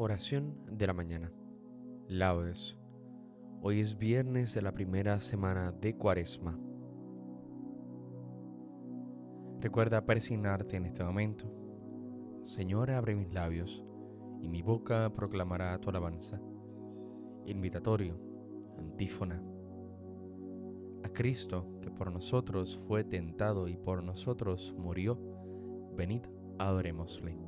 Oración de la mañana. Laudes. Hoy es viernes de la primera semana de Cuaresma. Recuerda persignarte en este momento. Señor, abre mis labios y mi boca proclamará tu alabanza. Invitatorio, antífona. A Cristo, que por nosotros fue tentado y por nosotros murió, venid, adorémosle.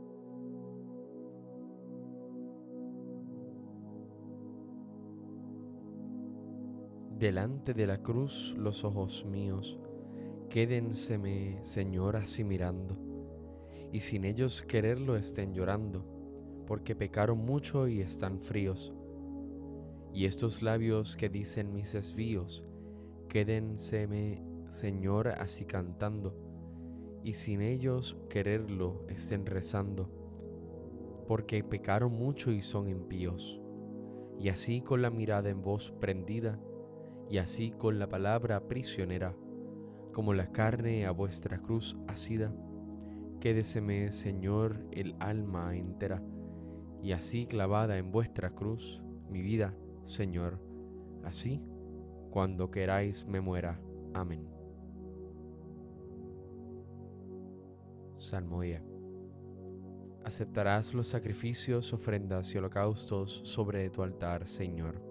Delante de la cruz los ojos míos, quédenseme, Señor, así mirando, y sin ellos quererlo estén llorando, porque pecaron mucho y están fríos. Y estos labios que dicen mis desvíos, quédenseme, Señor, así cantando, y sin ellos quererlo estén rezando, porque pecaron mucho y son impíos. Y así con la mirada en voz prendida, y así con la palabra prisionera, como la carne a vuestra cruz asida, quédeseme, Señor, el alma entera, y así clavada en vuestra cruz mi vida, Señor, así cuando queráis me muera. Amén. Salmodia. Aceptarás los sacrificios, ofrendas y holocaustos sobre tu altar, Señor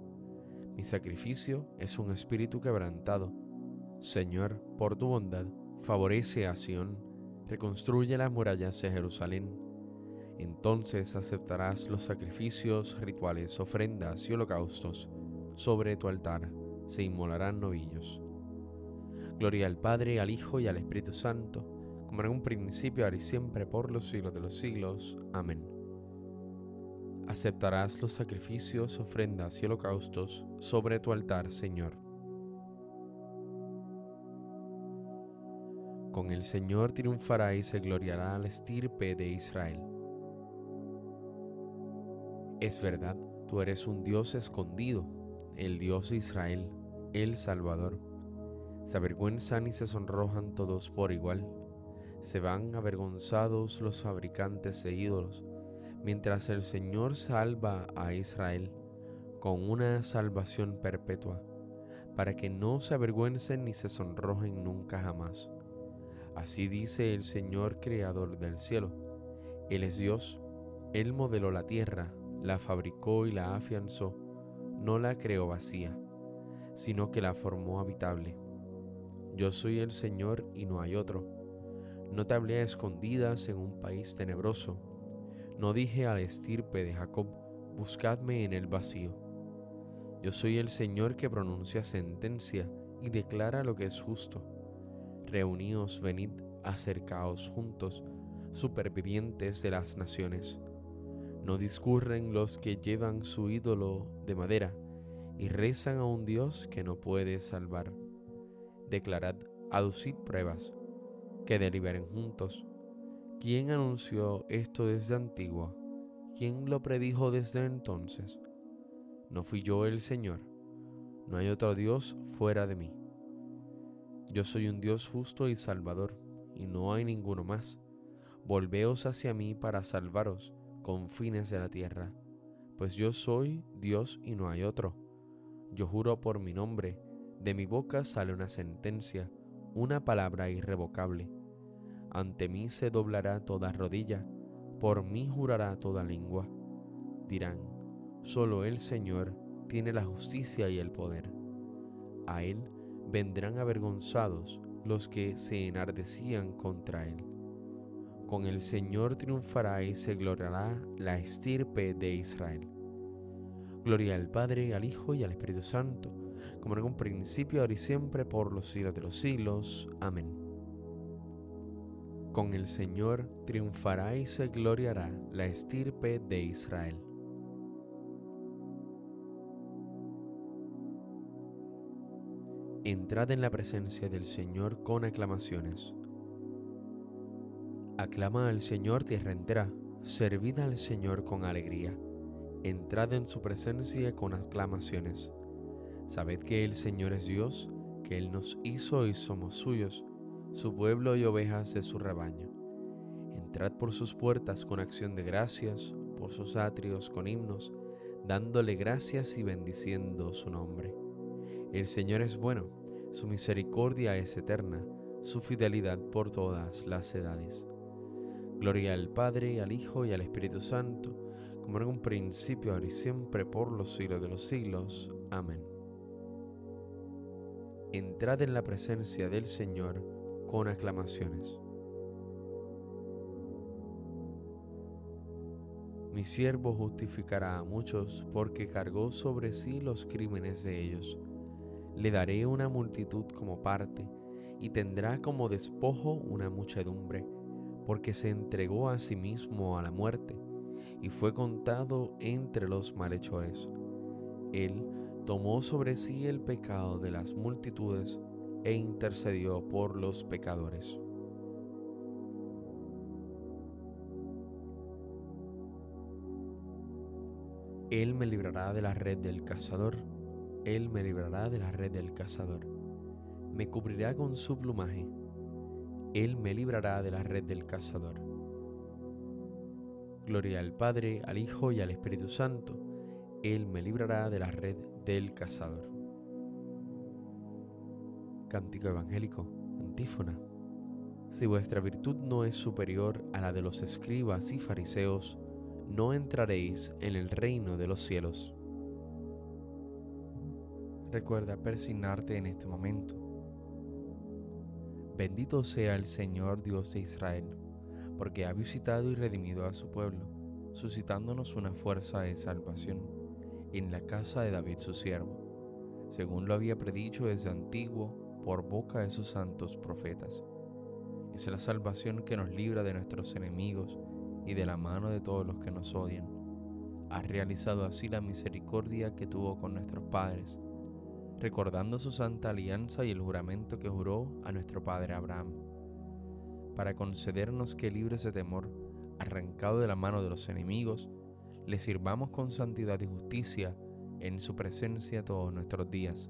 Mi sacrificio es un espíritu quebrantado. Señor, por tu bondad, favorece a Sión, reconstruye las murallas de Jerusalén. Entonces aceptarás los sacrificios, rituales, ofrendas y holocaustos. Sobre tu altar se inmolarán novillos. Gloria al Padre, al Hijo y al Espíritu Santo, como en un principio, ahora y siempre, por los siglos de los siglos. Amén aceptarás los sacrificios, ofrendas y holocaustos sobre tu altar, Señor. Con el Señor triunfará y se gloriará la estirpe de Israel. Es verdad, tú eres un Dios escondido, el Dios de Israel, el Salvador. Se avergüenzan y se sonrojan todos por igual. Se van avergonzados los fabricantes de ídolos mientras el Señor salva a Israel con una salvación perpetua, para que no se avergüencen ni se sonrojen nunca jamás. Así dice el Señor Creador del cielo. Él es Dios, Él modeló la tierra, la fabricó y la afianzó, no la creó vacía, sino que la formó habitable. Yo soy el Señor y no hay otro. No te hablé a escondidas en un país tenebroso no dije al estirpe de Jacob, buscadme en el vacío. Yo soy el Señor que pronuncia sentencia y declara lo que es justo. Reuníos, venid, acercaos juntos, supervivientes de las naciones. No discurren los que llevan su ídolo de madera y rezan a un Dios que no puede salvar. Declarad, aducid pruebas, que deliberen juntos ¿Quién anunció esto desde antiguo? ¿Quién lo predijo desde entonces? ¿No fui yo el Señor? No hay otro Dios fuera de mí. Yo soy un Dios justo y salvador, y no hay ninguno más. Volveos hacia mí para salvaros, con fines de la tierra, pues yo soy Dios y no hay otro. Yo juro por mi nombre, de mi boca sale una sentencia, una palabra irrevocable ante mí se doblará toda rodilla, por mí jurará toda lengua. Dirán, solo el Señor tiene la justicia y el poder. A Él vendrán avergonzados los que se enardecían contra Él. Con el Señor triunfará y se gloriará la estirpe de Israel. Gloria al Padre, al Hijo y al Espíritu Santo, como en un principio, ahora y siempre, por los siglos de los siglos. Amén. Con el Señor triunfará y se gloriará la estirpe de Israel. Entrad en la presencia del Señor con aclamaciones. Aclama al Señor tierra entera, servid al Señor con alegría. Entrad en su presencia con aclamaciones. Sabed que el Señor es Dios, que Él nos hizo y somos suyos su pueblo y ovejas de su rebaño. Entrad por sus puertas con acción de gracias, por sus atrios con himnos, dándole gracias y bendiciendo su nombre. El Señor es bueno, su misericordia es eterna, su fidelidad por todas las edades. Gloria al Padre, al Hijo y al Espíritu Santo, como en un principio, ahora y siempre, por los siglos de los siglos. Amén. Entrad en la presencia del Señor, con aclamaciones. Mi siervo justificará a muchos porque cargó sobre sí los crímenes de ellos. Le daré una multitud como parte y tendrá como despojo una muchedumbre, porque se entregó a sí mismo a la muerte y fue contado entre los malhechores. Él tomó sobre sí el pecado de las multitudes e intercedió por los pecadores. Él me librará de la red del cazador, Él me librará de la red del cazador, me cubrirá con su plumaje, Él me librará de la red del cazador. Gloria al Padre, al Hijo y al Espíritu Santo, Él me librará de la red del cazador. Cántico evangélico, antífona. Si vuestra virtud no es superior a la de los escribas y fariseos, no entraréis en el reino de los cielos. Recuerda persignarte en este momento. Bendito sea el Señor Dios de Israel, porque ha visitado y redimido a su pueblo, suscitándonos una fuerza de salvación en la casa de David su siervo, según lo había predicho desde antiguo por boca de sus santos profetas. Es la salvación que nos libra de nuestros enemigos y de la mano de todos los que nos odian. Ha realizado así la misericordia que tuvo con nuestros padres, recordando su santa alianza y el juramento que juró a nuestro padre Abraham, para concedernos que libres de temor, arrancado de la mano de los enemigos, le sirvamos con santidad y justicia en su presencia todos nuestros días.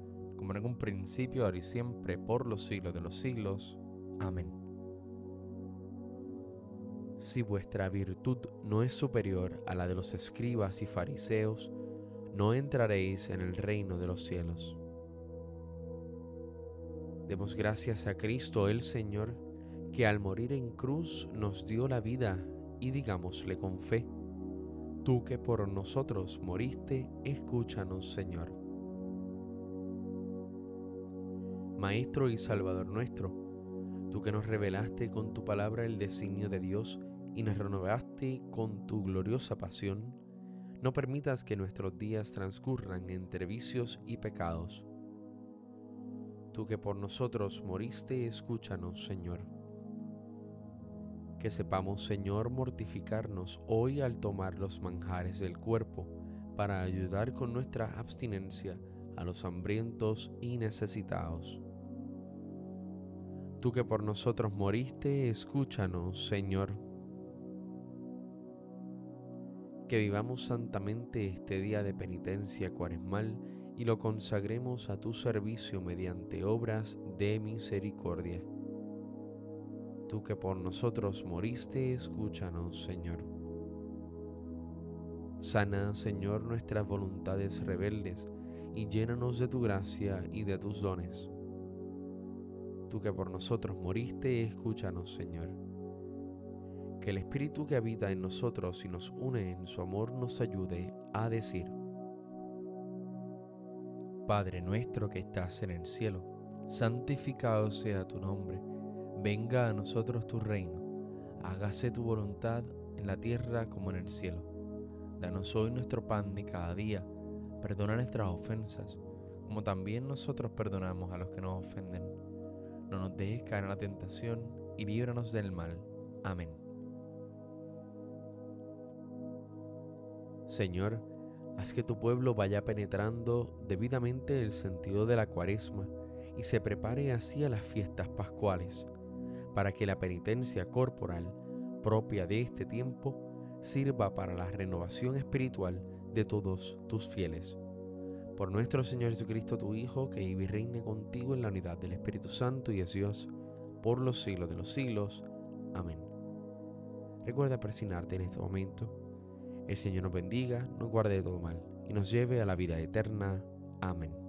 como en un principio, ahora y siempre, por los siglos de los siglos. Amén. Si vuestra virtud no es superior a la de los escribas y fariseos, no entraréis en el reino de los cielos. Demos gracias a Cristo el Señor, que al morir en cruz nos dio la vida, y digámosle con fe, tú que por nosotros moriste, escúchanos Señor. Maestro y Salvador nuestro, tú que nos revelaste con tu palabra el designio de Dios, y nos renovaste con tu gloriosa pasión, no permitas que nuestros días transcurran entre vicios y pecados. Tú que por nosotros moriste, escúchanos, Señor. Que sepamos, Señor, mortificarnos hoy al tomar los manjares del cuerpo, para ayudar con nuestra abstinencia a los hambrientos y necesitados. Tú que por nosotros moriste, escúchanos, Señor que vivamos santamente este día de penitencia cuaresmal y lo consagremos a tu servicio mediante obras de misericordia. Tú que por nosotros moriste, escúchanos, Señor. Sana, Señor, nuestras voluntades rebeldes y llénanos de tu gracia y de tus dones. Tú que por nosotros moriste, escúchanos, Señor que el Espíritu que habita en nosotros y nos une en su amor nos ayude a decir, Padre nuestro que estás en el cielo, santificado sea tu nombre, venga a nosotros tu reino, hágase tu voluntad en la tierra como en el cielo. Danos hoy nuestro pan de cada día, perdona nuestras ofensas, como también nosotros perdonamos a los que nos ofenden. No nos dejes caer en la tentación y líbranos del mal. Amén. Señor, haz que tu pueblo vaya penetrando debidamente el sentido de la cuaresma y se prepare así a las fiestas pascuales, para que la penitencia corporal propia de este tiempo sirva para la renovación espiritual de todos tus fieles. Por nuestro Señor Jesucristo, tu Hijo, que vive y reine contigo en la unidad del Espíritu Santo y es Dios, por los siglos de los siglos. Amén. Recuerda presionarte en este momento el Señor nos bendiga, nos guarde de todo mal y nos lleve a la vida eterna. Amén.